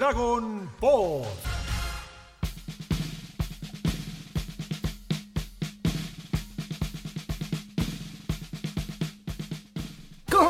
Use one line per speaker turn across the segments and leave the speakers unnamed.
Dragon Ball.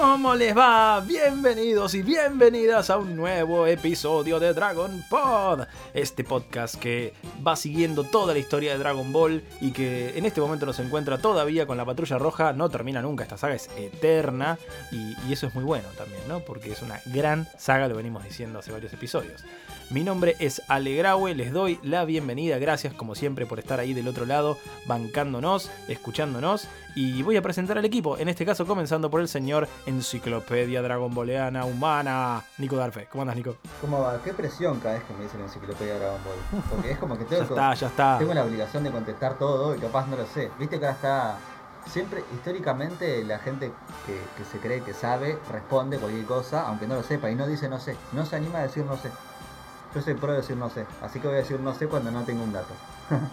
¿Cómo les va? Bienvenidos y bienvenidas a un nuevo episodio de Dragon Pod. Este podcast que va siguiendo toda la historia de Dragon Ball y que en este momento nos encuentra todavía con la Patrulla Roja. No termina nunca, esta saga es eterna y, eso es muy bueno también, ¿no? Porque es una gran saga, lo venimos diciendo hace varios episodios. Mi nombre es Alegraue, les doy la bienvenida, gracias como siempre por estar ahí del otro lado, bancándonos, escuchándonos y voy a presentar al equipo, en este caso comenzando por el señor Enciclopedia Dragon Balleana Humana, Nico Darfe. ¿Cómo andas, Nico?
¿Cómo va? Qué presión cada vez que me dicen enciclopedia Dragon Ball. Porque es como que tengo,
Ya está, ya está.
tengo la obligación de contestar todo y capaz no lo sé. Viste que ahora está. Siempre, históricamente, la gente que, que se cree que sabe responde cualquier cosa, aunque no lo sepa, y no dice no sé. No se anima a decir no sé. Yo soy pro de decir no sé, así que voy a decir no sé cuando no tengo un dato.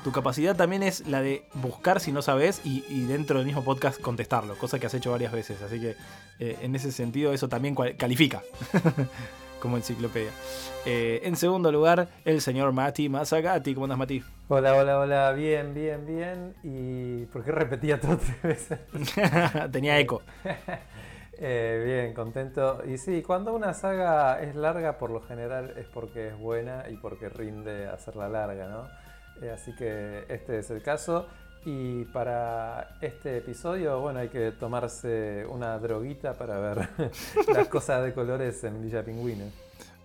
Tu capacidad también es la de buscar si no sabes y, y dentro del mismo podcast contestarlo, cosa que has hecho varias veces. Así que eh, en ese sentido eso también califica como enciclopedia. Eh, en segundo lugar, el señor Mati Masagati. ¿Cómo andas, Mati?
Hola, hola, hola, bien, bien, bien. ¿Y por qué repetía todo tres veces?
Tenía eco.
Eh, bien, contento. Y sí, cuando una saga es larga, por lo general es porque es buena y porque rinde hacerla larga, ¿no? Eh, así que este es el caso. Y para este episodio, bueno, hay que tomarse una droguita para ver las cosas de colores en Villa Pingüino.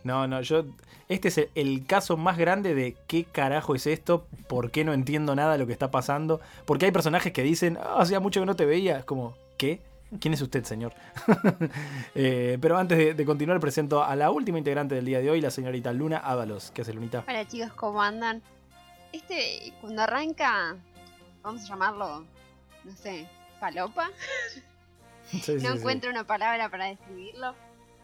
No, no, yo. Este es el, el caso más grande de qué carajo es esto, por qué no entiendo nada de lo que está pasando. Porque hay personajes que dicen, ah, hacía mucho que no te veía. Es como, ¿qué? ¿Quién es usted, señor? Eh, pero antes de, de continuar, presento a la última integrante del día de hoy, la señorita Luna Ábalos. ¿Qué hace, Lunita?
Hola chicos, ¿cómo andan? Este, cuando arranca, vamos a llamarlo, no sé, palopa.
Sí,
no
sí.
encuentro una palabra para describirlo.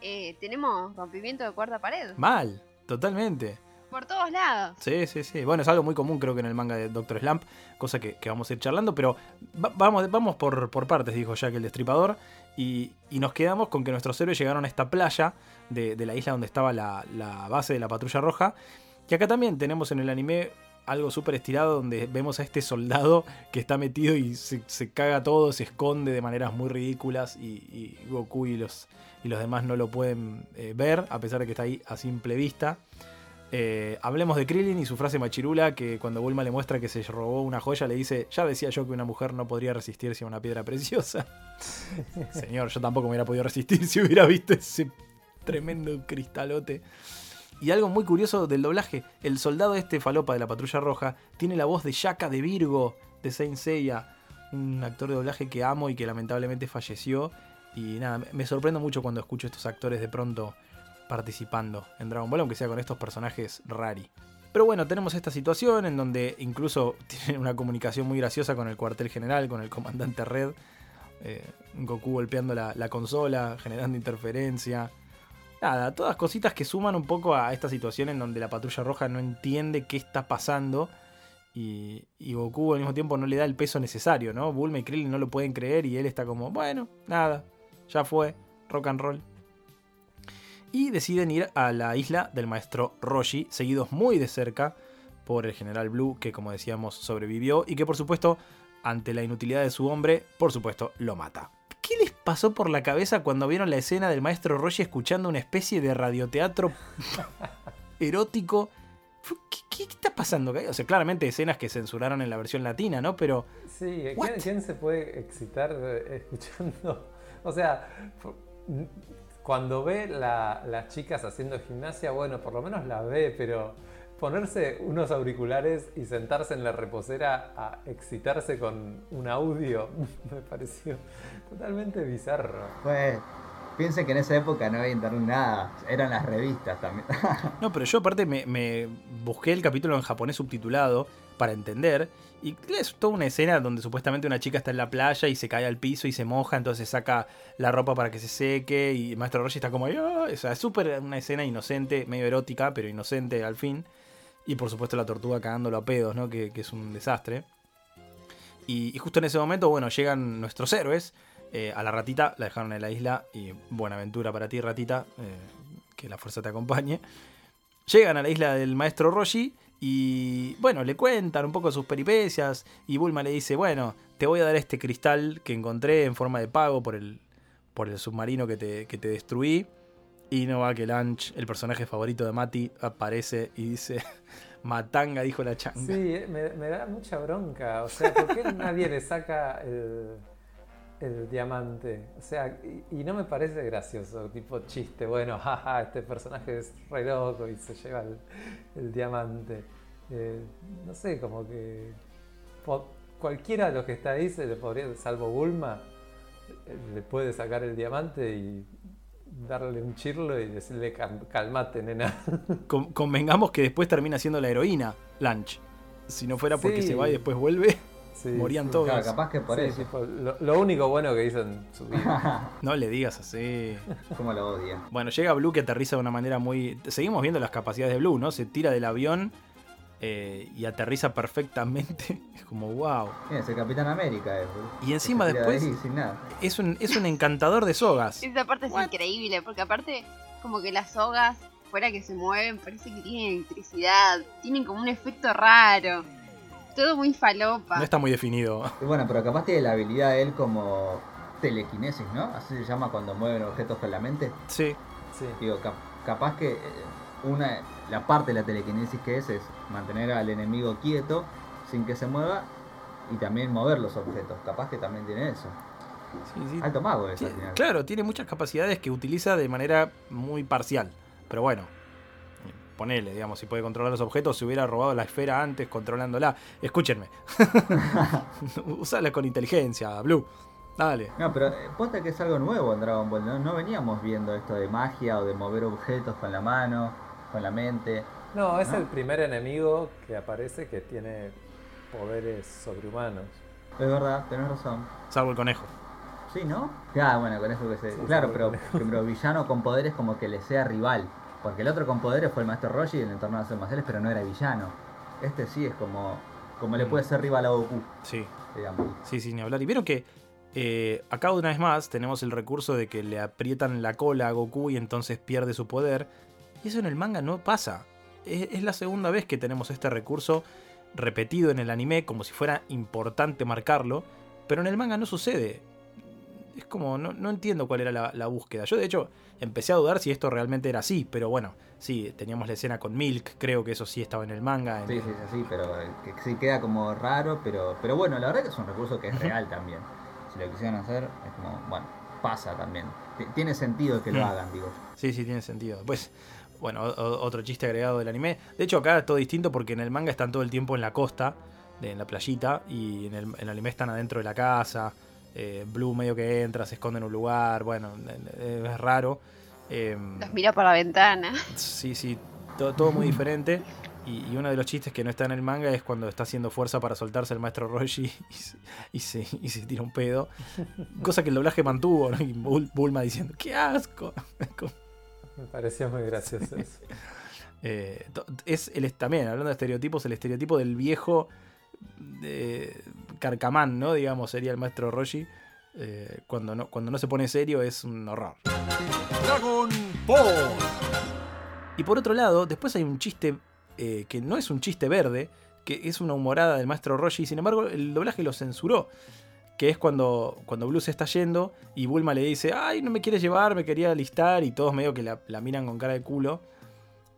Eh, tenemos rompimiento de cuarta pared.
Mal, totalmente.
Por todos lados.
Sí, sí, sí. Bueno, es algo muy común creo que en el manga de Doctor Slump, cosa que, que vamos a ir charlando, pero va- vamos, vamos por, por partes, dijo Jack el Destripador, y, y nos quedamos con que nuestros héroes llegaron a esta playa de, de la isla donde estaba la, la base de la Patrulla Roja, y acá también tenemos en el anime algo súper estirado donde vemos a este soldado que está metido y se, se caga todo, se esconde de maneras muy ridículas y, y Goku y los, y los demás no lo pueden eh, ver, a pesar de que está ahí a simple vista. Eh, hablemos de Krillin y su frase machirula que cuando Bulma le muestra que se robó una joya le dice, ya decía yo que una mujer no podría resistirse a una piedra preciosa. Señor, yo tampoco me hubiera podido resistir si hubiera visto ese tremendo cristalote. Y algo muy curioso del doblaje, el soldado este falopa de la Patrulla Roja tiene la voz de Shaka de Virgo de Saint Seiya, un actor de doblaje que amo y que lamentablemente falleció. Y nada, me- sorprendo mucho cuando escucho estos actores de pronto participando en Dragon Ball, aunque sea con estos personajes rari. Pero bueno, tenemos esta situación en donde incluso tienen una comunicación muy graciosa con el cuartel general, con el comandante Red. eh, Goku golpeando la consola, generando interferencia. Nada, todas cositas que suman un poco a esta situación en donde la patrulla roja no entiende qué está pasando. Y, Goku al mismo tiempo no le da el peso necesario, ¿no? Bulma y Krillin no lo pueden creer y él está como, bueno, nada, ya fue, rock and roll y deciden ir a la isla del maestro Roshi, seguidos muy de cerca por el general Blue, que como decíamos sobrevivió y que por supuesto, ante la inutilidad de su hombre, por supuesto lo mata. ¿Qué les pasó por la cabeza cuando vieron la escena del maestro Roshi escuchando una especie de radioteatro erótico? ¿Qué, qué está pasando? O sea, claramente escenas que censuraron en la versión latina, ¿no? Pero
Sí? ¿quién, quién se puede excitar eh, escuchando? O sea, cuando ve la- las chicas haciendo gimnasia, bueno, por lo menos la ve, pero ponerse unos auriculares y sentarse en la reposera a excitarse con un audio me pareció totalmente bizarro.
Pues, piensen que en esa época no había internet nada, eran las revistas también.
No, pero yo aparte me, me busqué el capítulo en japonés subtitulado para entender. Y es toda una escena donde supuestamente una chica está en la playa y se cae al piso y se moja, entonces saca la ropa para que se seque y el maestro Roshi está como... "Ah", O sea, es súper una escena inocente, medio erótica, pero inocente al fin. Y por supuesto la tortuga cagándolo a pedos, ¿no? Que, que es un desastre. Y, justo en ese momento, bueno, llegan nuestros héroes. eh, a la ratita la dejaron en la isla y buena aventura para ti, ratita. eh, que la fuerza te acompañe. Llegan a la isla del maestro Roshi y bueno, le cuentan un poco sus peripecias y Bulma le dice, bueno, te voy a dar este cristal que encontré en forma de pago por el, por el submarino que te, que te destruí. Y no va que Lunch, el personaje favorito de Mati, aparece y dice, Matanga, dijo la changa.
Sí, me, me da mucha bronca. O sea, ¿por qué nadie le saca el, el diamante? O sea, y, no me parece gracioso, tipo chiste. Bueno, jaja, este personaje es re loco y se lleva el, diamante. Eh, no sé, como que cualquiera de los que está ahí se le podría, salvo Bulma, eh, le puede sacar el diamante y darle un chirlo y decirle "Cal- calmate, nena.
Con- convengamos que después termina siendo la heroína, Lunch. Si no fuera porque
Sí.
se va y después vuelve,
Sí,
morían
sí.
todos.
Claro, capaz que por
Sí,
eso.
tipo, lo, lo único bueno que hizo en su vida.
No le digas así.
Como lo odia.
Bueno, llega Blue que aterriza de una manera muy... Seguimos viendo las capacidades de Blue, ¿no? Se tira del avión eh, y aterriza perfectamente. Es como, wow.
Mira, es el Capitán América. eh,
Y encima
de
después-
ahí sin nada.
Es un, es un encantador de sogas.
Esa parte es
What?
increíble, porque aparte, como que las sogas, fuera que se mueven, parece que tienen electricidad, tienen como un efecto raro. Todo muy falopa.
No está muy definido.
Y bueno, pero capaz tiene la habilidad él como telequinesis, ¿no? Así se llama cuando mueven objetos con la mente.
Sí.
Sí.
Digo, cap- capaz que eh, una la parte de la telequinesis que es es mantener al enemigo quieto sin que se mueva y también mover los objetos. Capaz que también tiene eso.
sí, sí.
Alto mago eso
Sí,
al final.
Claro, tiene muchas capacidades que utiliza de manera muy parcial. Pero bueno, ponele, digamos, si puede controlar los objetos, si hubiera robado la esfera antes controlándola. Escúchenme. Usala con inteligencia, Blue. Dale.
No, pero eh, posta que es algo nuevo en Dragon Ball. ¿no? no veníamos viendo esto de magia o de mover objetos con la mano, con la mente.
No, es
¿No?
el primer enemigo que aparece que tiene poderes sobrehumanos.
Es verdad, tenés razón.
Salvo el conejo.
Sí, ¿no? Claro, bueno, con eso que se.
Sí,
claro,
sí,
pero, villano con poderes como que le sea rival. Porque el otro con poderes fue el Maestro Roshi en el torneo de artes marciales, pero no era villano. Este sí es como. como le
Mm.
puede ser rival a Goku,
Sí.
digamos.
Sí, sin hablar. Y vieron que eh, acá una vez más tenemos el recurso de que le aprietan la cola a Goku y entonces pierde su poder. Y eso en el manga no pasa. Es, es la segunda vez que tenemos este recurso repetido en el anime, como si fuera importante marcarlo. Pero en el manga no sucede. Es como, no, no entiendo cuál era la, la búsqueda. Yo de hecho empecé a dudar si esto realmente era así, pero bueno, sí, teníamos la escena con Milk, creo que eso sí estaba en el manga. en-
Sí, sí, sí, pero eh, que sí queda como raro, pero, pero bueno, la verdad que es un recurso que es real también. Si lo quisieran hacer, es como, bueno, pasa también. T- Tiene sentido que lo
Mm.
hagan, digo.
Sí, sí, tiene sentido. Pues, bueno, otro chiste agregado del anime. De hecho, acá es todo distinto porque en el manga están todo el tiempo en la costa, de- en la playita, y en el, en el anime están adentro de la casa. eh, Blue medio que entra, se esconde en un lugar, bueno, eh, es raro. Em,
Los mira por la ventana.
Sí, sí, to- todo, muy diferente. Y, y uno de los chistes que no está en el manga es cuando está haciendo fuerza para soltarse el maestro Roshi y se, y se, y se tira un pedo. Cosa que el doblaje mantuvo, ¿no? Y Bul- Bulma diciendo, ¡qué asco!
Me pareció muy gracioso eso.
Eh, es el, también, hablando de estereotipos, el estereotipo del viejo eh, carcamán, ¿no? Digamos, sería el maestro Roshi. Eh, cuando, no, cuando no se pone serio es un horror.
Dragon Ball.
Y por otro lado, después hay un chiste eh, que no es un chiste verde, que es una humorada del maestro Roshi, sin embargo el doblaje lo censuró. Que es cuando, cuando Blue se está yendo y Bulma le dice, ay, no me quieres llevar, me quería alistar, y todos medio que la, la miran con cara de culo.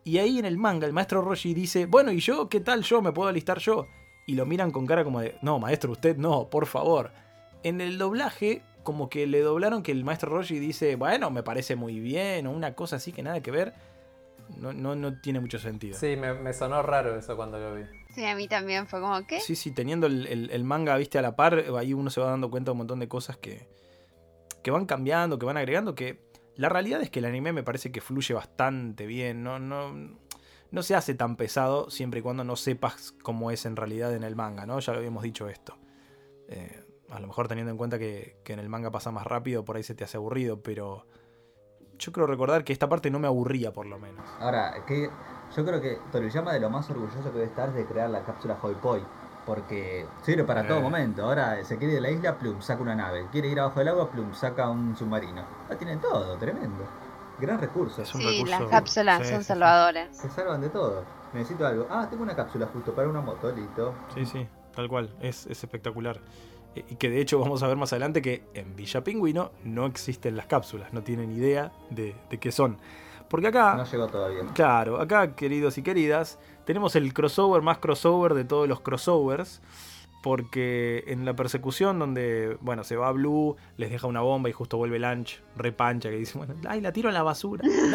Y ahí en el manga el maestro Roshi dice, bueno, ¿y yo? ¿Qué tal yo? ¿Me puedo alistar yo? Y lo miran con cara como de, no, maestro, usted no, por favor. En el doblaje, como que le doblaron que el maestro Roshi dice, bueno, me parece muy bien, o una cosa así que nada que ver. No, no, no tiene mucho sentido.
Sí, me, me sonó raro eso cuando lo vi.
Sí, a mí también fue como, ¿qué?
Sí, sí, teniendo el, el- el manga, viste, a la par, ahí uno se va dando cuenta de un montón de cosas que, que van cambiando, que van agregando, que la realidad es que el anime me parece que fluye bastante bien, no, no, no se hace tan pesado siempre y cuando no sepas cómo es en realidad en el manga, ¿no? Ya lo habíamos dicho esto. Eh, a lo mejor teniendo en cuenta que, que en el manga pasa más rápido, por ahí se te hace aburrido, pero yo creo recordar que esta parte no me aburría por lo menos.
Ahora, que yo creo que Toriyama de lo más orgulloso que debe estar es de crear la cápsula Hoi Poi. Porque sirve para todo
Eh.
momento. Ahora se quiere ir de la isla, plum, saca una nave. Quiere ir abajo del agua, plum, saca un submarino. La tienen todo, tremendo. Gran recurso.
Es un
Sí,
recurso-
las cápsulas
sí,
son
sí, sí.
salvadoras.
Se salvan de todo. Necesito algo. Ah, tengo una cápsula justo para una moto, listo.
Sí, sí, tal cual. Es, es espectacular. Eh, Y que de hecho vamos a ver más adelante que en Villa Pingüino no existen las cápsulas, no tienen idea de, de qué son. Porque acá,
No llegó todavía.
claro, acá queridos y queridas, tenemos el crossover más crossover de todos los crossovers. Porque en la persecución donde, bueno, se va Blue, les deja una bomba y justo vuelve Lunch, repancha, que dice, bueno, ay, la tiro en la basura.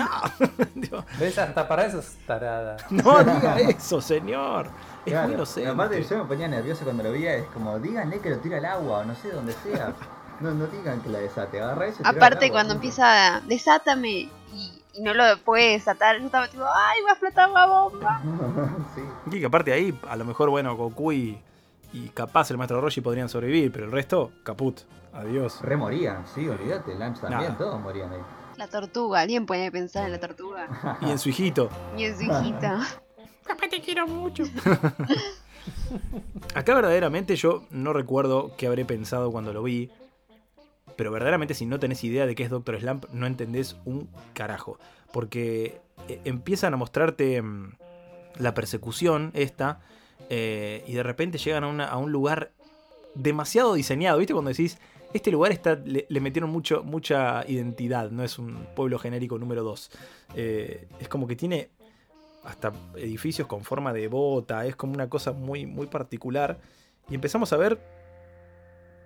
No,
¿Ves? Hasta para eso es tarada.
no diga eso, señor. Es
Claro.
muy inocente.
Aparte, yo me ponía nervioso cuando lo veía. Es como, díganle que lo tira al agua o no sé dónde sea. No, no digan que la desate. Agarra eso
Aparte,
agua,
cuando empieza, desátame y, y no lo puede desatar, yo estaba tipo, ay, va a explotar la bomba.
sí.
Y que aparte ahí, a lo mejor, bueno, Goku y, y capaz el maestro Roshi podrían sobrevivir, pero el resto, caput. Adiós.
Re morían, sí, olvídate. Lance también,
Nada.
todos morían ahí.
La tortuga, alguien puede pensar en la tortuga.
Y en su hijito.
Y en su hijita.
Papá, te quiero mucho. Acá verdaderamente yo no recuerdo qué habré pensado cuando lo vi. Pero verdaderamente si no tenés idea de qué es Doctor Slump, no entendés un carajo. Porque eh, empiezan a mostrarte mm, la persecución esta. Eh, y de repente llegan a, una- a un lugar demasiado diseñado. ¿Viste? Cuando decís, este lugar está, le, le metieron mucho, mucha identidad. No es un pueblo genérico número 2. es como que tiene hasta edificios con forma de bota, es como una cosa muy, muy particular. Y empezamos a ver,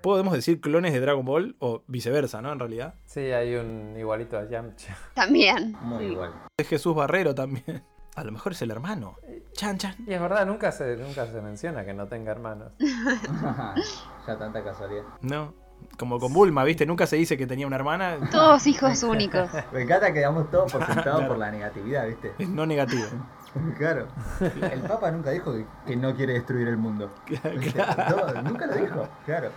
podemos decir, clones de Dragon Ball, o viceversa, ¿no? En realidad.
Sí, hay un igualito a Yamcha.
También.
Muy igual.
Es Jesús Barrero también. A lo mejor es el hermano. Chan, chan.
Y es verdad, nunca se, nunca se menciona que no tenga hermanos.
ya tanta casualidad.
No. Como con Bulma, ¿viste? Nunca se dice que tenía una hermana.
Todos hijos únicos.
Me encanta que damos todo por sentado
Claro.
por la negatividad, ¿viste?
Es no negativo.
Claro. El Papa nunca dijo que, que no quiere destruir el mundo.
Claro.
Nunca lo dijo, claro.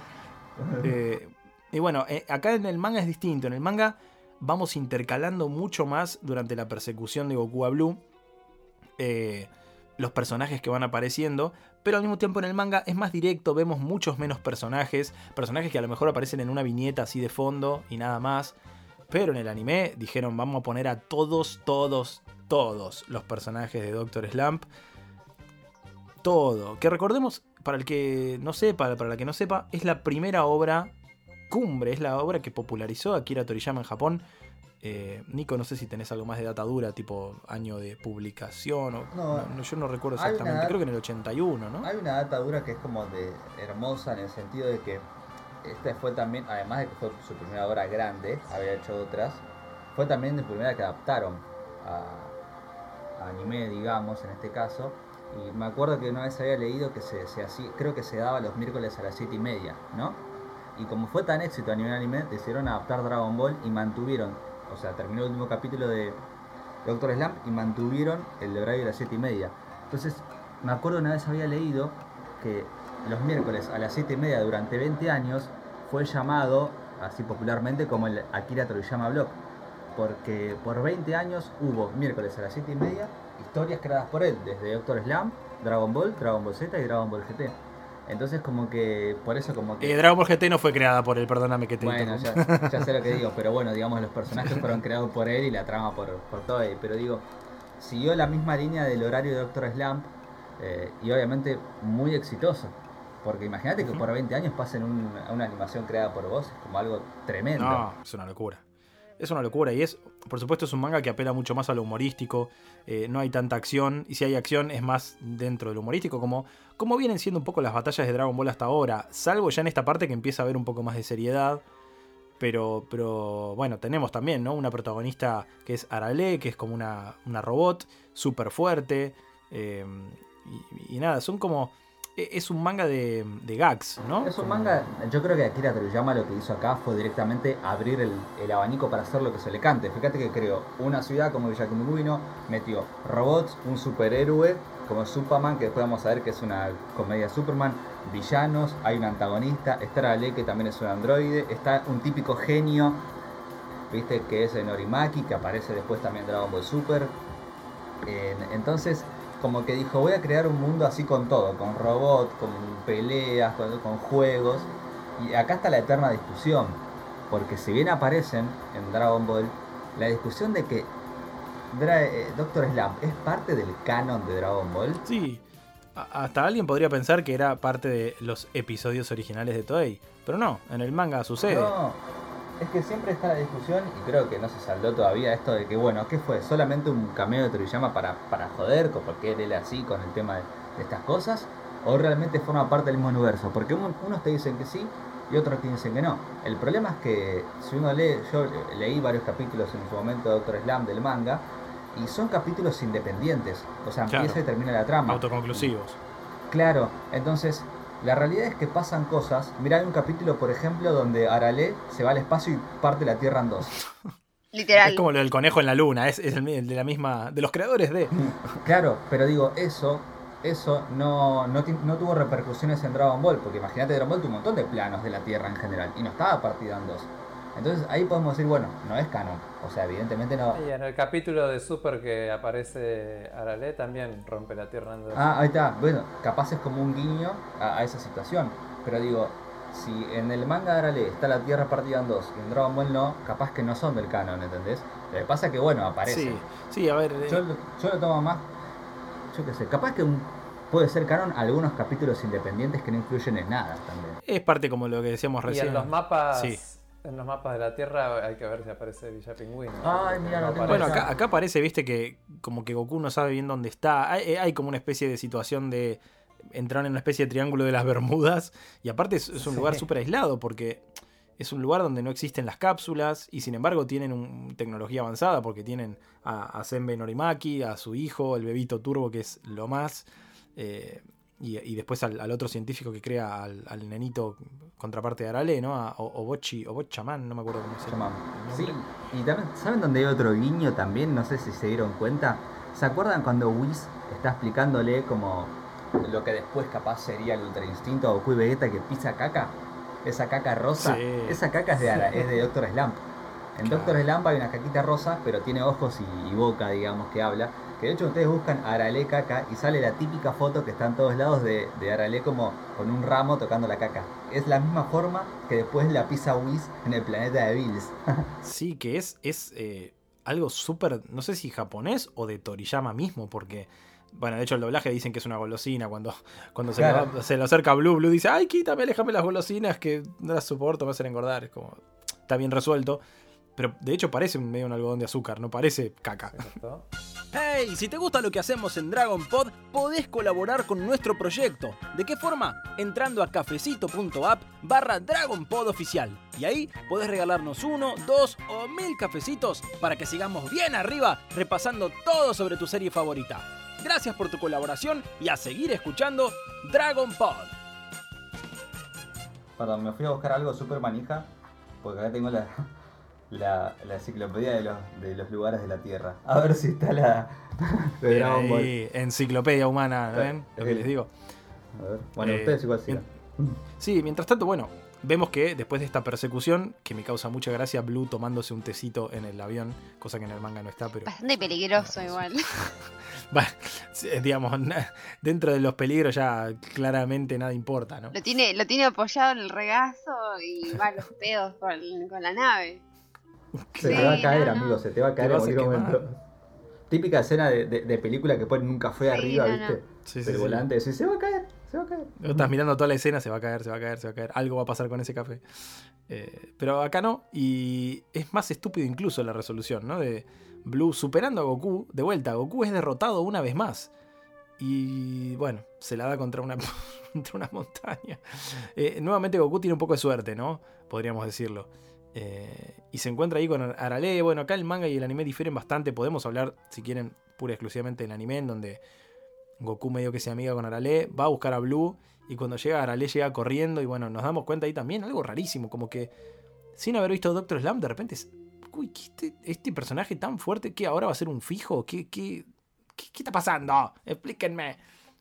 Eh, y bueno, eh, acá en el manga es distinto. En el manga vamos intercalando mucho más durante la persecución de Goku a Blue. Eh, los personajes que van apareciendo. Pero al mismo tiempo en el manga es más directo. Vemos muchos menos personajes. Personajes que a lo mejor aparecen en una viñeta así de fondo y nada más. Pero en el anime dijeron vamos a poner a todos, todos, todos los personajes de Doctor Slump. Todo. Que recordemos, para el que no sepa, para la que no sepa, es la primera obra cumbre, es la obra que popularizó Akira Toriyama en Japón. Eh, Nico, no sé si tenés algo más de data dura, tipo año de publicación. O,
No,
yo no recuerdo
una
exactamente, creo que en el 81, ¿no?
Hay una data dura que es como de hermosa en el sentido de que esta fue también, además de que fue su primera obra grande, había hecho otras, fue también la primera que adaptaron a, a anime, digamos, en este caso. Y me acuerdo que una vez había leído que se, se hacía, creo que se daba los miércoles a las 7 y media, ¿no? Y como fue tan éxito a nivel anime, decidieron adaptar Dragon Ball y mantuvieron, o sea, terminó el último capítulo de Doctor Slump y mantuvieron el horario de las 7 y media. Entonces, me acuerdo una vez había leído que los miércoles a las 7 y media durante 20 años fue llamado, así popularmente, como el Akira Toriyama Block. Porque por 20 años hubo miércoles a las 7 y media historias creadas por él, desde Doctor Slump, Dragon Ball, Dragon Ball Z y Dragon Ball GT. Entonces como que, por eso como que...
Eh, Dragon Ball GT no fue creada por él, perdóname que te
Bueno, ya, ya sé lo que digo, pero bueno, digamos, los personajes fueron creados por él y la trama por, por Toei. Pero digo, siguió la misma línea del horario de Doctor Slump eh, y obviamente muy exitoso. Porque imagínate que por 20 años pasen un- una animación creada por vos, es como algo tremendo.
No, es una locura. Es una locura y es, por supuesto, es un manga que apela mucho más a lo humorístico. eh, no hay tanta acción y si hay acción es más dentro del humorístico, como, como vienen siendo un poco las batallas de Dragon Ball hasta ahora. Salvo ya en esta parte que empieza a haber un poco más de seriedad. Pero, pero bueno, tenemos también ¿no? una protagonista que es Arale, que es como una, una robot súper fuerte. eh, y, y nada, son como. E- Es un manga de, gags, ¿no?
Es un manga, yo creo que Akira Toriyama lo que hizo acá fue directamente abrir el, abanico para hacer lo que se le cante. Fíjate que creó una ciudad como Villa Kumiguino, metió robots, un superhéroe como Superman, que después vamos a ver que es una comedia Superman, villanos, hay un antagonista, está Rale, que también es un androide, está un típico genio, viste, que es Norimaki, que aparece después también en Dragon Ball Super. Entonces, como que dijo, voy a crear un mundo así con todo, con robots, con peleas, con, con juegos. Y acá está la eterna discusión, porque si bien aparecen en Dragon Ball, la discusión de que eh, Doctor Slump es parte del canon de Dragon Ball.
Sí, hasta alguien podría pensar que era parte de los episodios originales de Toei, pero no, en el manga sucede.
No, es que siempre está la discusión y creo que no se saldó todavía esto de que, bueno, ¿qué fue? ¿Solamente un cameo de Toriyama para, para joder, porque él era así con el tema de, de estas cosas? ¿O realmente forma parte del mismo universo? Porque un- unos te dicen que sí y otros te dicen que no. El problema es que si uno lee, yo leí varios capítulos en su momento de Doctor Slam del manga y son capítulos independientes. O sea,
Claro.
empieza y termina la trama.
Autoconclusivos.
Claro, entonces la realidad es que pasan cosas. Mira, hay un capítulo, por ejemplo, donde Arale se va al espacio y parte la Tierra en dos.
Literal.
Es como lo del conejo en la luna, es, es el, el de la misma. de los creadores de.
Claro, pero digo, eso, eso no, no, no tuvo repercusiones en Dragon Ball, porque imagínate, Dragon Ball tuvo un montón de planos de la Tierra en general, y no estaba partida en dos. Entonces ahí podemos decir, bueno, no es canon. O sea, evidentemente no.
Y en el capítulo de Super que aparece Arale también rompe la tierra en.
Ah, ahí está. Bueno, capaz es como un guiño a, a esa situación. Pero digo, si en el manga de Arale está la Tierra partida en dos y en Dragon Ball no, capaz que no son del canon, ¿entendés? Lo que pasa es que, bueno, aparece.
Sí, sí, a ver. eh,
Yo, lo- yo lo tomo más, yo qué sé, capaz que un, puede ser canon algunos capítulos independientes que no influyen en nada también.
es parte como lo que decíamos
y
recién.
en los mapas
Sí.
En los mapas de la Tierra hay que ver si aparece Villa Pingüino.
Ay, mira, lo tengo
Bueno, acá, acá parece, viste, que como que Goku no sabe bien dónde está. Hay, hay como una especie de situación de entrar en una especie de triángulo de las Bermudas. Y aparte es, es un
Sí.
lugar súper aislado porque es un lugar donde no existen las cápsulas y sin embargo tienen un- tecnología avanzada porque tienen a, a Senbei Norimaki, a su hijo, el bebito Turbo, que es lo más. eh, y, y después al, al otro científico que crea al, al nenito contraparte de Arale, ¿no? A O- Obochi, Obochaman, no me acuerdo cómo se llama.
Sí, y también, ¿saben dónde hay otro guiño también? No sé si se dieron cuenta. ¿Se acuerdan cuando Whis está explicándole como lo que después capaz sería el Ultra Instinto a Goku y Vegeta que pisa caca? Esa caca rosa.
Sí.
Esa caca es de, Ara- es de Doctor Slump. En
Claro.
Doctor Slump hay una caquita rosa, pero tiene ojos y, y boca, digamos, que habla. Que de hecho ustedes buscan Arale caca y sale la típica foto que está en todos lados de, de Arale como con un ramo tocando la caca. Es la misma forma que después la pisa Whis en el planeta de Bills.
Sí, que es, es eh, algo súper, no sé si japonés o de Toriyama mismo, porque, bueno, de hecho el doblaje dicen que es una golosina, cuando, cuando se, va- se le acerca Blue, Blue dice, ay, quítame, aléjame las golosinas, que no las soporto, me hacen engordar, es como, está bien resuelto, pero de hecho parece medio un algodón de azúcar, no parece caca.
Hey, si te gusta lo que hacemos en Dragon Pod, podés colaborar con nuestro proyecto. ¿De qué forma? Entrando a cafecito.app barra Dragon Pod oficial. Y ahí podés regalarnos uno, dos o mil cafecitos para que sigamos bien arriba repasando todo sobre tu serie favorita. Gracias por tu colaboración y a seguir escuchando Dragon Pod.
Perdón, me fui a buscar algo súper manija, porque acá tengo la, la, la enciclopedia de los, de los lugares de la Tierra. A ver si está la de
Bien
Dragon Ball.
ahí, enciclopedia humana, ¿no ven? Lo que les digo.
A ver. Bueno,
Eh,
ustedes igual sigan.
Sí, mientras tanto, bueno, vemos que después de esta persecución, que me causa mucha gracia, Blue tomándose un tecito en el avión, cosa que en el manga no está, pero...
Bastante peligroso igual.
Bueno, digamos, dentro de los peligros ya claramente nada importa, ¿no?
Lo tiene, lo tiene apoyado en el regazo y va a los pedos con, con la nave.
Se
Sí,
te va a caer,
no, no.
amigo, se te va a caer en cualquier momento. Típica escena de, de- de película que ponen un café
Sí,
arriba,
no,
¿viste?
no.
Sí, sí,
Del
sí.
volante, decís, se va a caer, se va a caer.
Estás mirando toda la escena, se va a caer, se va a caer, se va a caer. Algo va a pasar con ese café. Eh, pero acá no. Y es más estúpido incluso la resolución, ¿no? De Blue superando a Goku. De vuelta, Goku es derrotado una vez más. Y bueno, se la da contra una, contra una montaña. Eh, nuevamente Goku tiene un poco de suerte, ¿no? Podríamos decirlo. Eh, y se encuentra ahí con Arale. Bueno, acá el manga y el anime difieren bastante. Podemos hablar, si quieren, pura y exclusivamente del anime, en donde Goku medio que se amiga con Arale, va a buscar a Blue y cuando llega Arale llega corriendo y bueno, nos damos cuenta ahí también algo rarísimo, como que sin haber visto Doctor Slam, de repente es, uy, ¿qué este, este personaje tan fuerte que ahora va a ser un fijo, ¿qué, qué, qué, está pasando? Explíquenme.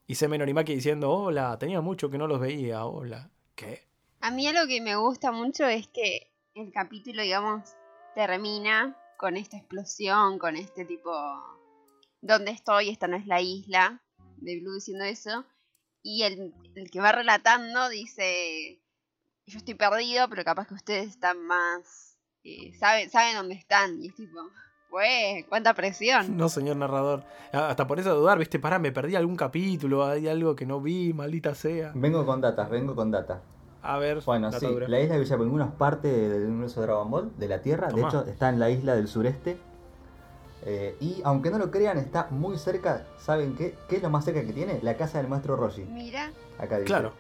Y Seme Norimaki diciendo, hola, tenía mucho que no los veía, hola. ¿Qué?
A mí algo que me gusta mucho es que el capítulo, digamos, termina con esta explosión, con este tipo, ¿dónde estoy? Esta no es la isla, de Blue diciendo eso. Y el, el que va relatando dice, yo estoy perdido, pero capaz que ustedes están más eh, saben, saben dónde están. Y es tipo, pues, cuánta presión.
No, señor narrador. Hasta por eso dudar, viste, pará, me perdí algún capítulo, hay algo que no vi, maldita sea.
Vengo con datas, vengo con data.
A ver,
Bueno, sí, la isla de Villapingüino es parte del universo de Dragon Ball, de la Tierra.
Tomá.
De hecho, está en la isla del sureste. Eh, y aunque no lo crean, está muy cerca. ¿Saben qué? ¿Qué es lo más cerca que tiene? La casa del maestro Roshi.
Mira,
Acá dice.
Claro,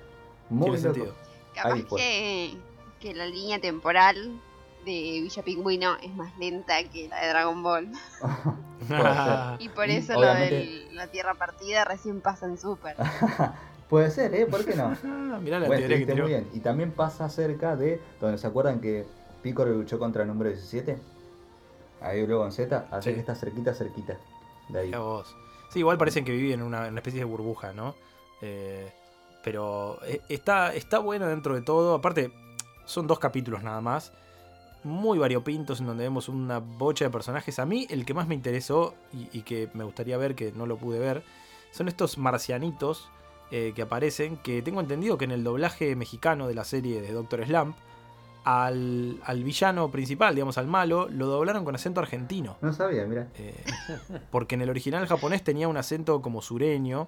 muy
tiene
loco.
sentido.
capaz
Ahí, pues.
que, que la línea temporal de Villa Pingüino es más lenta que la de Dragon Ball. Y por
Y
eso lo de la Tierra Partida recién pasa en Super.
Puede ser, ¿eh? ¿Por qué no?
Mirá la
Bueno,
teoría que
muy bien. Y también pasa cerca de donde se acuerdan que Piccolo luchó contra el número 17. Ahí luego en Z, así
Sí.
que está cerquita, cerquita. De ahí.
Vos. Sí, igual parecen que viven en una, una especie de burbuja, ¿no? Eh, pero eh, está, está bueno dentro de todo. Aparte, son dos capítulos nada más. Muy variopintos en donde vemos una bocha de personajes. A mí, el que más me interesó y, y que me gustaría ver, que no lo pude ver, son estos marcianitos eh, que aparecen. Que tengo entendido que en el doblaje mexicano de la serie de Doctor Slump, al, al villano principal, digamos al malo, lo doblaron con acento argentino.
No sabía, mira.
Eh, porque en el original japonés tenía un acento como sureño.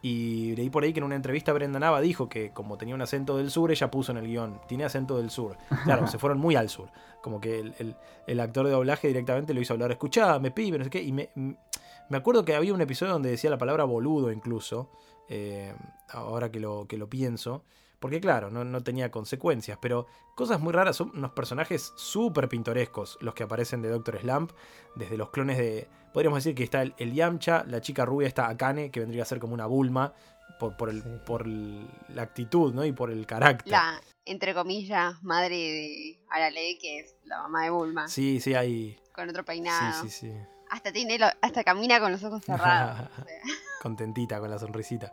Y leí por ahí que en una entrevista Brenda Nava dijo que como tenía un acento del sur, ella puso en el guion, tiene acento del sur. Claro, se fueron muy al sur. Como que el, el- el actor de doblaje directamente lo hizo hablar, escuchá, me pibe, no sé qué. Y me, me acuerdo que había un episodio donde decía la palabra boludo incluso, eh, ahora que lo, que lo pienso. Porque claro, no, no tenía consecuencias, pero cosas muy raras, son unos personajes súper pintorescos los que aparecen de Doctor Slump, desde los clones de... Podríamos decir que está el, el Yamcha, la chica rubia está Akane, que vendría a ser como una Bulma, por, por, el,
Sí.
por el- la actitud, ¿no? Y por el carácter.
La, entre comillas, madre de Arale, que es la mamá de Bulma,
Sí, sí, hay...
con otro
Sí,
peinado.
sí, sí.
Hasta tiene lo- hasta camina con los ojos cerrados. o sea.
Contentita con la sonrisita.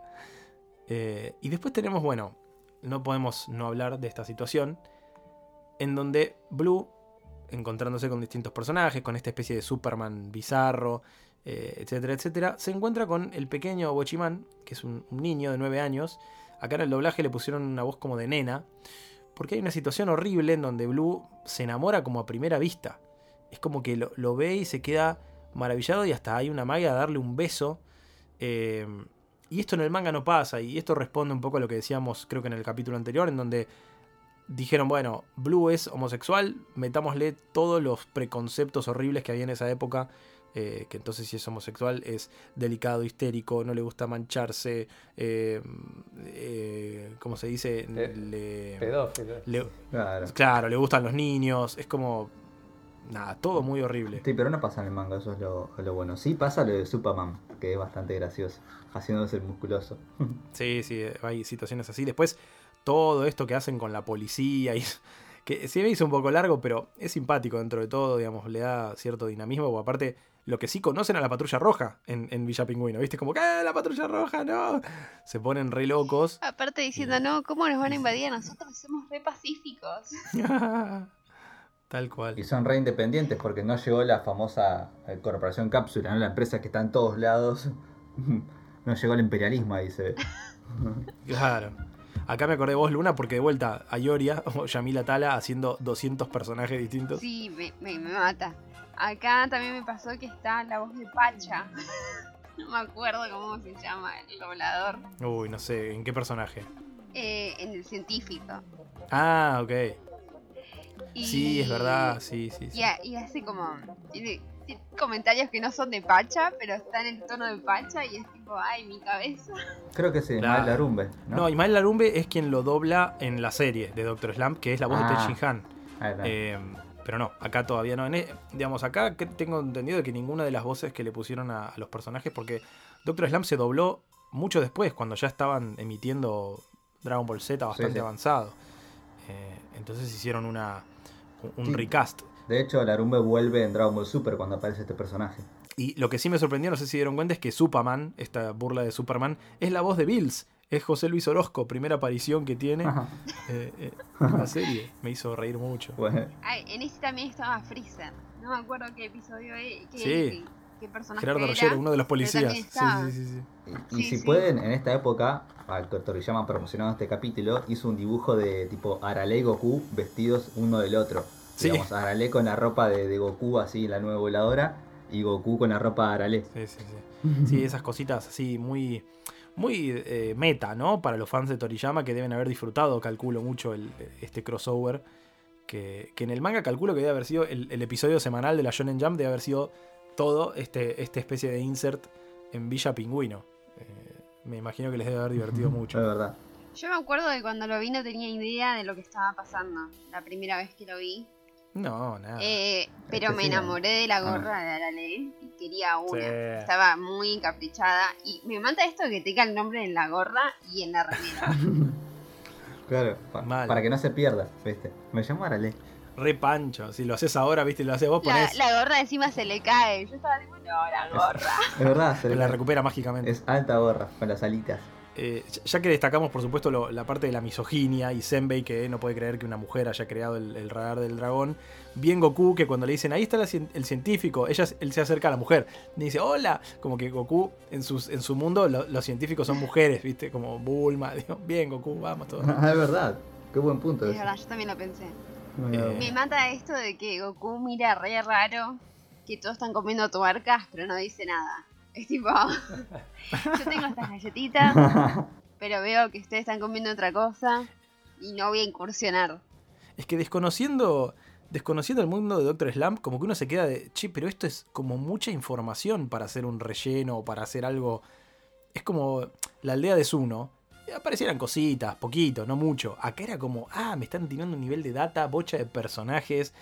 Eh, y después tenemos, bueno, no podemos no hablar de esta situación, en donde Blue, encontrándose con distintos personajes, con esta especie de Superman bizarro, eh, etcétera, etcétera, se encuentra con el pequeño Bochiman, que es un, un niño de 9 años. Acá en el doblaje le pusieron una voz como de nena, porque hay una situación horrible en donde Blue se enamora como a primera vista. Es como que lo, lo ve y se queda maravillado y hasta hay una magia a darle un beso. Eh, y esto en el manga no pasa, y esto responde un poco a lo que decíamos, creo que en el capítulo anterior, en donde dijeron, bueno, Blue es homosexual, metámosle todos los preconceptos horribles que había en esa época, eh, que entonces si es homosexual es delicado, histérico, no le gusta mancharse, eh, eh, ¿cómo se dice? Le-
Pedófilo.
le-
Claro.
claro, le gustan los niños, es como... Nada, todo muy horrible.
Sí, pero no pasa en el manga, eso es lo, lo bueno. Sí pasa lo de Superman, que es bastante gracioso, haciéndose el musculoso.
Sí, sí, hay situaciones así. Después, todo esto que hacen con la policía, y, que sí me hizo un poco largo, pero es simpático dentro de todo, digamos, le da cierto dinamismo. Porque aparte, lo que sí conocen a la patrulla roja en, en Villa Pingüino, ¿viste? Como, ¿qué? La patrulla roja, no. Se ponen re locos.
Aparte diciendo, no, ¿cómo nos van a invadir? Nosotros somos re pacíficos.
Tal cual.
Y son re independientes porque no llegó la famosa eh, corporación cápsula, ¿no? la empresa que está en todos lados. No llegó el imperialismo ahí, se ve.
Claro. Acá me acordé de vos, Luna, porque de vuelta a Yoria o Yamila Tala haciendo 200 personajes distintos.
Sí, me, me, me mata. Acá también me pasó que está la voz de Pacha. No me acuerdo cómo se llama el doblador.
Uy, no sé, ¿en qué personaje?
Eh, en el científico.
Ah, ok.
Y-
Sí, es verdad, sí, sí. sí.
Y, ha- y hace como. Tiene, tiene comentarios que no son de Pacha, pero están en el tono de Pacha y es tipo, ay, mi cabeza.
Creo que sí. Mal Larumbe, ¿no?
No, Ismael Larumbe es quien lo dobla en la serie de Doctor Slump, que es la voz
Ah.
de Ten Shin Han. Eh, pero no, acá todavía no. En e- digamos, acá que tengo entendido que ninguna de las voces que le pusieron a, a los personajes, porque Doctor Slump se dobló mucho después, cuando ya estaban emitiendo Dragon Ball Z bastante
sí.
avanzado. Eh, entonces hicieron una un
Sí.
recast.
De hecho, Larumbe vuelve en Dragon Ball Super cuando aparece este personaje.
Y lo que sí me sorprendió, no sé si dieron cuenta, es que Superman, esta burla de Superman, es la voz de Bills. Es José Luis Orozco, primera aparición que tiene eh, eh, en la serie. Me hizo reír mucho.
Bueno,
Ay, en este también estaba Freezer. No me acuerdo qué episodio es. Qué,
Sí.
Qué personaje
Gerardo
era.
Rogero, uno de los policías. Sí, sí, sí, sí.
y, y
Sí,
si
sí.
pueden, en esta época, al que Toriyama promocionando este capítulo, hizo un dibujo de tipo Arale y Goku vestidos uno del otro.
Sí.
Digamos, Arale con la ropa de, de Goku así, la nueva voladora, y Goku con la ropa de Arale.
Sí, sí, sí. Sí, esas cositas así muy, muy eh, meta, ¿no? Para los fans de Toriyama que deben haber disfrutado, calculo mucho, el, este crossover. Que, que en el manga calculo que debe haber sido el, el episodio semanal de la Shonen Jump, debe haber sido todo este, esta especie de insert en Villa Pingüino. Eh, me imagino que les debe haber divertido
Es
mucho.
verdad.
Yo me acuerdo de cuando lo vi no tenía idea de lo que estaba pasando. La primera vez que lo vi.
No, nada.
Eh, pero me enamoré de la gorra de Arale y quería una.
Sí.
Estaba muy encaprichada. Y me mata esto de que tenga el nombre en la gorra y en la remera.
Claro, pa-
Mal.
para que no se pierda, ¿viste? Me llamo Arale.
Re pancho. Si lo haces ahora, viste, lo haces vos,
la,
ponés.
la gorra encima se le cae. Yo estaba tipo, no, la gorra.
Es verdad, se
la
le-
recupera mágicamente.
es alta gorra, con las alitas.
Eh, ya- que destacamos, por supuesto, lo- la parte de la misoginia y Senbei, que no puede creer que una mujer haya creado el, el radar del dragón. Bien Goku, que cuando le dicen, ahí está la el científico, ella, él se acerca a la mujer. Y dice, hola. Como que Goku, en, sus, en su mundo, lo- los científicos son mujeres, ¿viste? Como Bulma. Digo, bien, Goku, vamos todos.
Ah, es verdad. Qué buen punto
Es
ese.
verdad, yo también lo pensé.
Eh,
Me mata esto de que Goku mira re raro, que todos están comiendo tuercas, pero no dice nada. Es tipo, yo tengo estas galletitas, pero veo que ustedes están comiendo otra cosa y no voy a incursionar.
Es que desconociendo, desconociendo el mundo de Doctor Slump, como que uno se queda de, che, pero esto es como mucha información para hacer un relleno o para hacer algo. Es como la aldea de Zuno. Aparecieran cositas, poquito, no mucho. Acá era como, ah, me están tirando un nivel de data, bocha de personajes.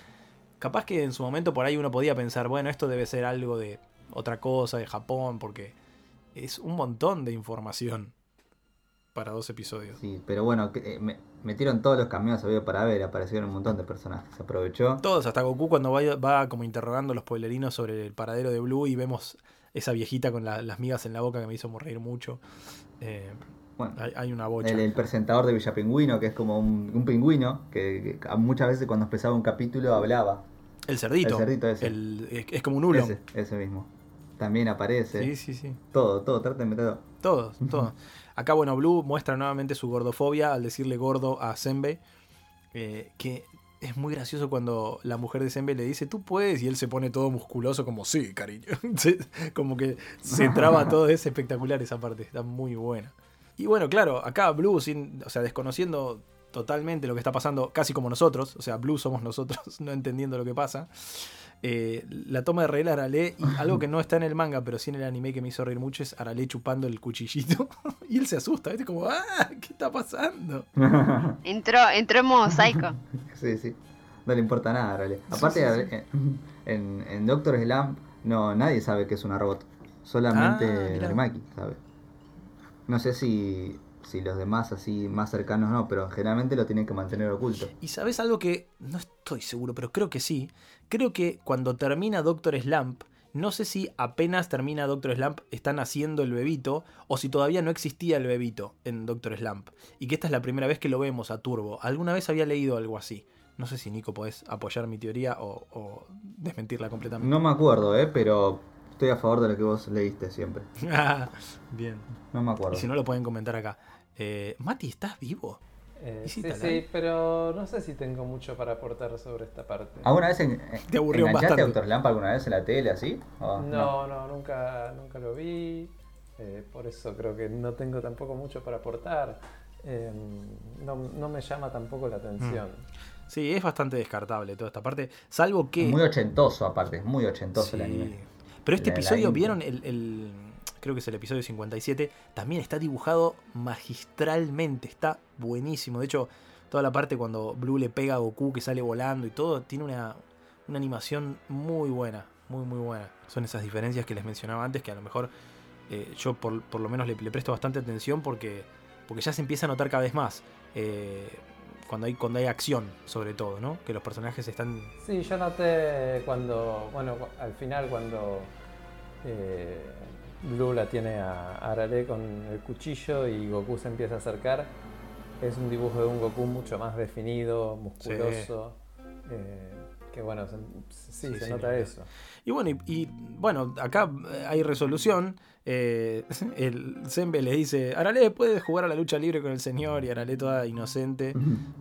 Capaz que en su momento por ahí uno podía pensar, bueno, esto debe ser algo de otra cosa, de Japón, porque es un montón de información para dos episodios.
Sí, pero bueno, eh, me- metieron todos los caminos había para ver, aparecieron un montón de personajes. Se aprovechó.
Todos, hasta Goku cuando va, va como interrogando a los spoilerinos sobre el paradero de Blue y vemos esa viejita con la- las migas en la boca que me hizo reír mucho. Eh,
Bueno,
hay, hay una bocha.
el, el presentador de Villa Pingüino, que es como un, un pingüino, que, muchas veces cuando empezaba un capítulo hablaba.
El cerdito.
el cerdito ese.
El- es, como un Ulon.
Ese, ese mismo. También aparece.
Sí, sí, sí.
Todo, todo, traten de todo.
Todos, todos. Acá, bueno, Blue muestra nuevamente su gordofobia al decirle gordo a Senbei. eh, que es muy gracioso cuando la mujer de Senbei le dice, tú puedes, y él se pone todo musculoso, como, sí, cariño. Como que se traba todo, es espectacular esa parte, está muy buena. Y bueno, claro, acá Blue, sin, o sea, desconociendo totalmente lo que está pasando, casi como nosotros, o sea, Blue somos nosotros, no entendiendo lo que pasa. eh, la toma de regla Arale, y algo que no está en el manga, pero sí en el anime que me hizo reír mucho, es Arale chupando el cuchillito. y él se asusta, ¿viste? Como, ¡ah! ¿Qué está pasando?
Entró, entró en modo psycho.
Sí, sí. No le importa nada, Arale. Aparte,
sí,
Arale- En, en Doctor Slump, no, nadie sabe que es una robot. Solamente
Ah.
Narimaki sabe. No sé si, si los demás así más cercanos no, pero generalmente lo tienen que mantener oculto.
Y sabes algo que no estoy seguro, pero creo que sí. Creo que cuando termina Doctor Slump, no sé si apenas termina Doctor Slump están haciendo el bebito o si todavía no existía el bebito en Doctor Slump. Y que esta es la primera vez que lo vemos a Turbo. Alguna vez había leído algo así. No sé si Nico podés apoyar mi teoría o, o desmentirla completamente.
No me acuerdo, eh, pero estoy a favor de lo que vos leíste siempre.
Bien.
No me acuerdo.
Y si no lo pueden comentar acá. Eh, Mati, ¿estás vivo?
Eh,
¿Y si
sí, sí, pero no sé si tengo mucho para aportar sobre esta parte.
¿Alguna vez en,
Te aburrió
enganchaste
bastante.
a Doctor Slump alguna vez en la tele así? ¿O
No, no, nunca, nunca lo vi. eh, por eso creo que no tengo tampoco mucho para aportar. eh, no, no me llama tampoco la atención.
Sí, es bastante descartable toda esta parte. Salvo que.
Muy ochentoso aparte, es muy ochentoso el
Sí.
anime.
Pero este
La-
episodio. ¿vieron? El, el- creo que es el episodio 57. También está dibujado magistralmente. Está buenísimo. De hecho, toda la parte cuando Blue le pega a Goku que sale volando y todo, tiene una, una animación muy buena. Muy, muy buena. Son esas diferencias que les mencionaba antes que a lo mejor eh, yo por, por lo menos le, le presto bastante atención porque, porque ya se empieza a notar cada vez más. eh, cuando hay, cuando hay acción, sobre todo, ¿no? Que los personajes están
Sí, yo noté cuando, bueno, al final cuando eh, Blue la tiene a Arale con el cuchillo y Goku se empieza a acercar, es un dibujo de un Goku mucho más definido, musculoso, eh, que bueno, se, sí,
Sí,
se
sí,
nota eso.
Y bueno, y, y, bueno, acá eh, hay resolución. Eh, el Zembe le dice, Arale puede jugar a la lucha libre con el señor y Arale toda inocente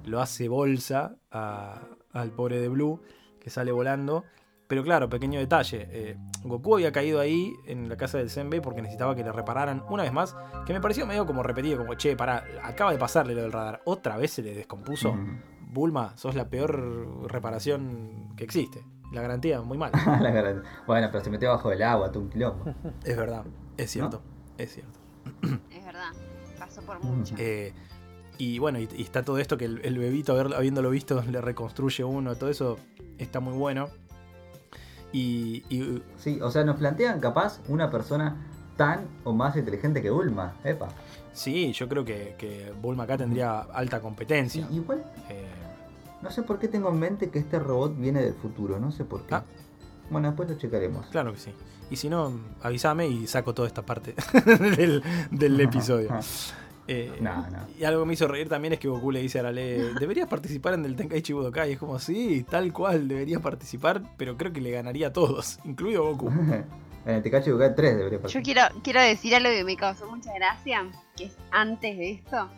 lo hace bolsa a, al pobre de Blue, que sale volando. Pero claro, pequeño detalle. eh, Goku había caído ahí en la casa del Senbei porque necesitaba que le repararan una vez más. Que me pareció medio como repetido, como, che, pará, acaba de pasarle lo del radar. Otra vez se le descompuso.
Mm.
Bulma, sos la peor reparación que existe. La garantía, muy mal.
Bueno, pero se metió bajo el agua, tú un quilombo.
es verdad, es cierto, es cierto.
Es verdad. Pasó por mucho.
Eh, y bueno, y, y está todo esto que el, el bebito, haber- habiéndolo visto, le reconstruye uno, todo eso está muy bueno. Y, y-
Sí, o sea, nos plantean capaz una persona tan o más inteligente que Bulma. Epa.
sí, yo creo que, que Bulma acá tendría alta competencia.
Igual,
Eh,
no sé por qué tengo en mente que este robot viene del futuro, no sé por qué.
Ah.
Bueno, después lo checaremos.
claro que sí. Y si no, avísame y saco toda esta parte del, del episodio. Eh,
No, no.
Y algo que me hizo reír también es que Goku le dice a Arale, deberías participar en el Tenkaichi Budokai. Y es como, sí, tal cual, debería participar, pero creo que le ganaría a todos, incluido Goku.
en el Tecachi Bukai 3 debería pasar.
Yo quiero, quiero decir algo que me causó mucha gracia, que es antes de esto,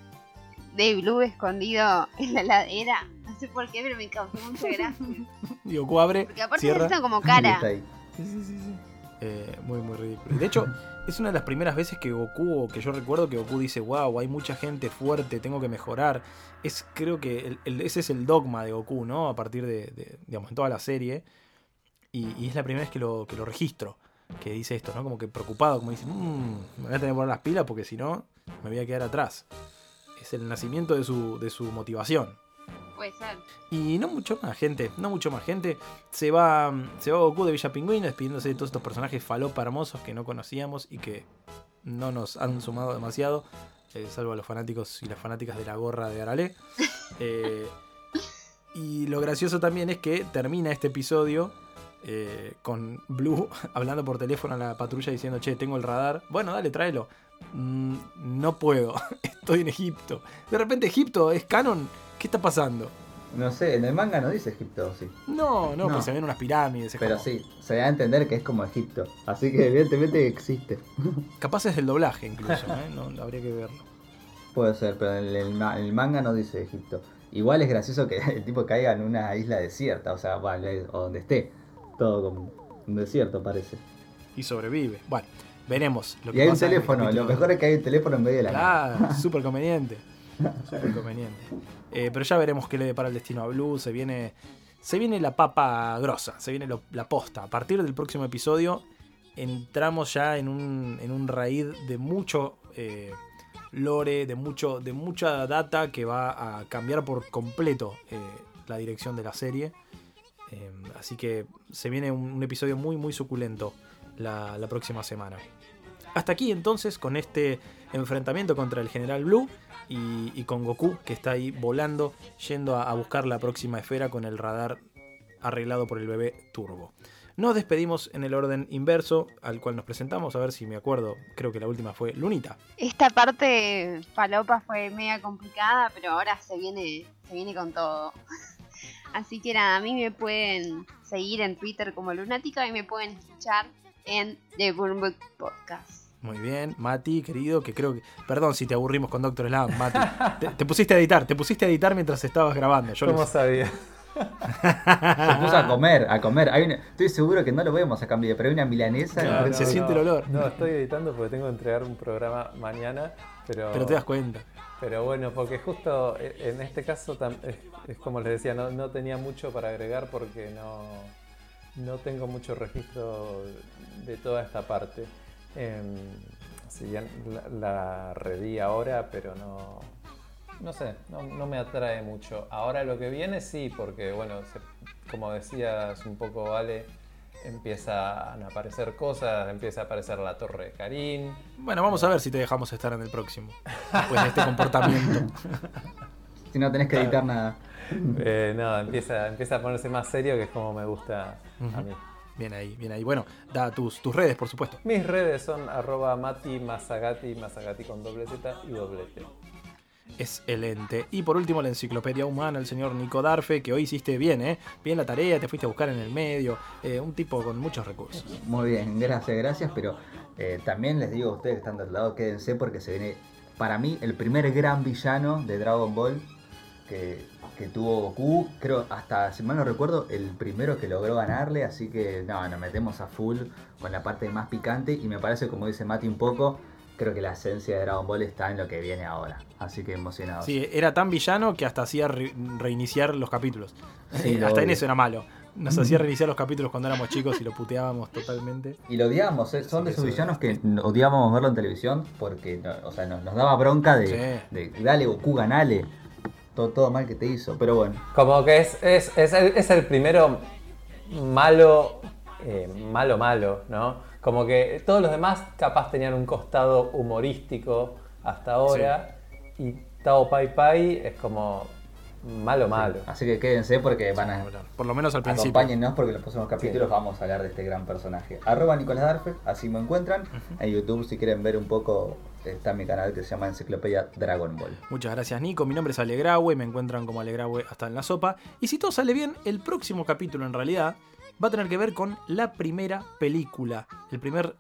de Blue escondido en la heladera. No sé por qué, pero me causó mucha gracia.
Y Goku abre,
Porque aparte
cierra.
están como cara.
está ahí.
Sí, sí, sí, sí. Eh, muy, muy ridículo. De hecho, es una de las primeras veces que Goku, o que yo recuerdo que Goku dice, wow, hay mucha gente fuerte, tengo que mejorar. Es, creo que el- el- ese es el dogma de Goku, ¿no? A partir de, de, digamos, en toda la serie. Y, y es la primera vez que lo, que lo registro, que dice esto, ¿no? Como que preocupado, como dice, "Mm, me voy a tener que poner las pilas porque si no, me voy a quedar atrás. Es el nacimiento de su, de su motivación.
Puede ser.
Y no mucho más gente, no mucho más gente. Se va, se va Goku de Villa Pingüino despidiéndose de todos estos personajes falopa hermosos que no conocíamos y que no nos han sumado demasiado, eh, salvo a los fanáticos y las fanáticas de la gorra de Arale. Eh, y lo gracioso también es que termina este episodio eh, con Blue hablando por teléfono a la patrulla diciendo, che, tengo el radar. Bueno, dale, tráelo. "Mm, no puedo, estoy en Egipto. De repente Egipto es canon. ¿Qué está pasando?
No sé, en el manga no dice Egipto, sí.
No, no,
No.
pues se ven unas pirámides. es
Pero
como-
sí, se da a entender que es como Egipto. Así que evidentemente existe.
Capaz es del doblaje incluso, ¿eh? No, habría que verlo.
Puede ser, pero en el, el ma- el manga no dice Egipto. Igual es gracioso que el tipo caiga en una isla desierta, o sea, vale, o donde esté. Todo como un desierto parece.
Y sobrevive. Bueno, veremos. Lo
Y hay un
pasa
teléfono, lo mejor es que hay un teléfono en medio de la nada.
Claro, súper conveniente. Súper conveniente. Eh, pero ya veremos qué le depara el destino a Blue. Se viene, se viene la papa grosa, se viene lo- la posta. A partir del próximo episodio entramos ya en un, en un raíz de mucho eh, lore, de, mucho, de mucha data que va a cambiar por completo eh, la dirección de la serie. Eh, así que se viene un, episodio muy, muy suculento la, próxima semana. Hasta aquí entonces con este enfrentamiento contra el General Blue y, con Goku que está ahí volando yendo a, a buscar la próxima esfera con el radar arreglado por el bebé Turbo. Nos despedimos en el orden inverso al cual nos presentamos, a ver si me acuerdo, creo que la última fue Lunita.
Esta parte falopa fue mega complicada, pero ahora se viene, se viene con todo. Así que nada, a mí me pueden seguir en Twitter como Lunática y me pueden escuchar en The Book Podcast.
Muy bien, Mati, querido, que creo que... Perdón si te aburrimos con Doctor Slam, Mati. Te, te pusiste a editar, te pusiste a editar mientras estabas grabando. Yo
¿Cómo sabía?
Se puso a comer, a comer. Hay una- estoy seguro que no lo vemos en video, pero hay una milanesa.
Claro, se siente el olor.
No, estoy editando porque tengo que entregar un programa mañana, pero...
Pero te das cuenta.
Pero bueno, porque justo e- en este caso es como les decía, no, no tenía mucho para agregar porque no, no tengo mucho registro de toda esta parte. Em, si bien la, la reví ahora, pero no, no sé, no, no me atrae mucho. Ahora lo que viene sí, porque bueno, se- como decías un poco, Vale, empiezan a aparecer cosas, empieza a aparecer la torre de Karim.
Bueno, vamos a ver si te dejamos estar en el próximo. Después de este comportamiento.
Si no tenés que editar nada.
Eh, no, empieza, empieza a ponerse más serio, que es como me gusta a mí.
Bien ahí, bien ahí. Bueno, da tus, tus redes, por supuesto.
Mis redes son arroba mati masagati, masagati con doble Z y doble T.
Excelente. Y por último, la enciclopedia humana, el señor Nico Darfe, que hoy hiciste bien, ¿eh? Bien la tarea, te fuiste a buscar en el medio. eh, un tipo con muchos recursos.
Muy bien, gracias, gracias. Pero eh, también les digo a ustedes que están del lado, quédense porque se viene para mí el primer gran villano de Dragon Ball. Que que tuvo Goku. Creo, hasta, si mal no recuerdo, el primero que logró ganarle. Así que, no, nos metemos a full con la parte más picante. Y me parece, como dice Mati un poco, creo que la esencia de Dragon Ball está en lo que viene ahora. Así que emocionado.
Sí, era tan villano que hasta hacía re- reiniciar los capítulos.
Sí, lo
hasta en eso era malo. Nos hacía reiniciar los capítulos cuando éramos chicos y lo puteábamos totalmente.
Y lo odiábamos, ¿eh? son
Sí,
de esos
eso-
villanos que odiábamos verlo en televisión porque no- o sea, nos, nos daba bronca de,
Sí.
de dale Goku, ganale. Todo, todo mal que te hizo, pero bueno.
Como que es, es, es, el, es el primero malo, eh, malo, malo, ¿no? Como que todos los demás capaz tenían un costado humorístico hasta ahora. Y Tao Pai Pai es como malo, malo.
Así que quédense porque van a.
Por lo menos al principio.
Acompáñennos porque en los próximos capítulos vamos a hablar de este gran personaje. Arroba Nicolás Darfe, así me encuentran. En YouTube, si quieren ver un poco, está mi canal que se llama Enciclopedia Dragon Ball.
Muchas gracias Nico, mi nombre es Alegrawe, me encuentran como Alegrawe hasta en la sopa. Y si todo sale bien, el próximo capítulo en realidad va a tener que ver con la primera película. El primer,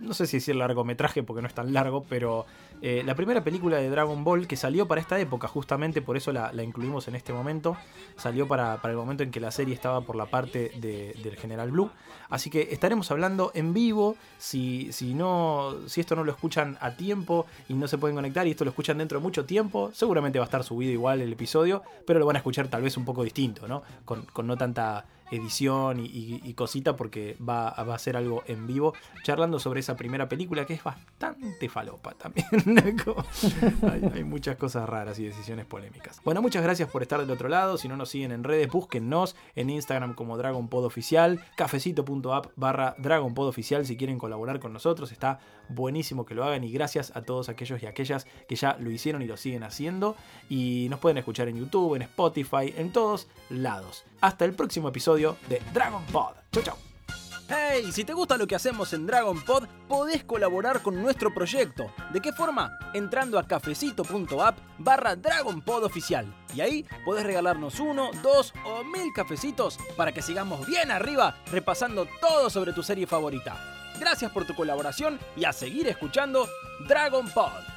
no sé si decir largometraje porque no es tan largo, pero eh, la primera película de Dragon Ball que salió para esta época, justamente por eso la, incluimos en este momento. Salió para, para el momento en que la serie estaba por la parte de- del General Blue. Así que estaremos hablando en vivo. Si, si, no, si esto no lo escuchan a tiempo y no se pueden conectar y esto lo escuchan dentro de mucho tiempo, seguramente va a estar subido igual el episodio, pero lo van a escuchar tal vez un poco distinto, ¿no? Con, con no tanta edición y, cosita porque va, a ser algo en vivo, charlando sobre esa primera película que es bastante falopa también. Hay, muchas cosas raras y decisiones polémicas. Bueno, muchas gracias por estar del otro lado. Si no nos siguen en redes, búsquennos en Instagram como DragonPod Oficial, cafecito.app barra DragonPod Oficial si quieren colaborar con nosotros. Está buenísimo que lo hagan y gracias a todos aquellos y aquellas que ya lo hicieron y lo siguen haciendo. Y nos pueden escuchar en YouTube, en Spotify, en todos lados. Hasta el próximo de Dragon Pod. Chau, chau.
Hey, si te gusta lo que hacemos en Dragon Pod, podés colaborar con nuestro proyecto. ¿De qué forma? Entrando a cafecito.app barra Dragon Pod oficial. Y ahí podés regalarnos uno, dos o mil cafecitos para que sigamos bien arriba repasando todo sobre tu serie favorita. Gracias por tu colaboración y a seguir escuchando Dragon Pod.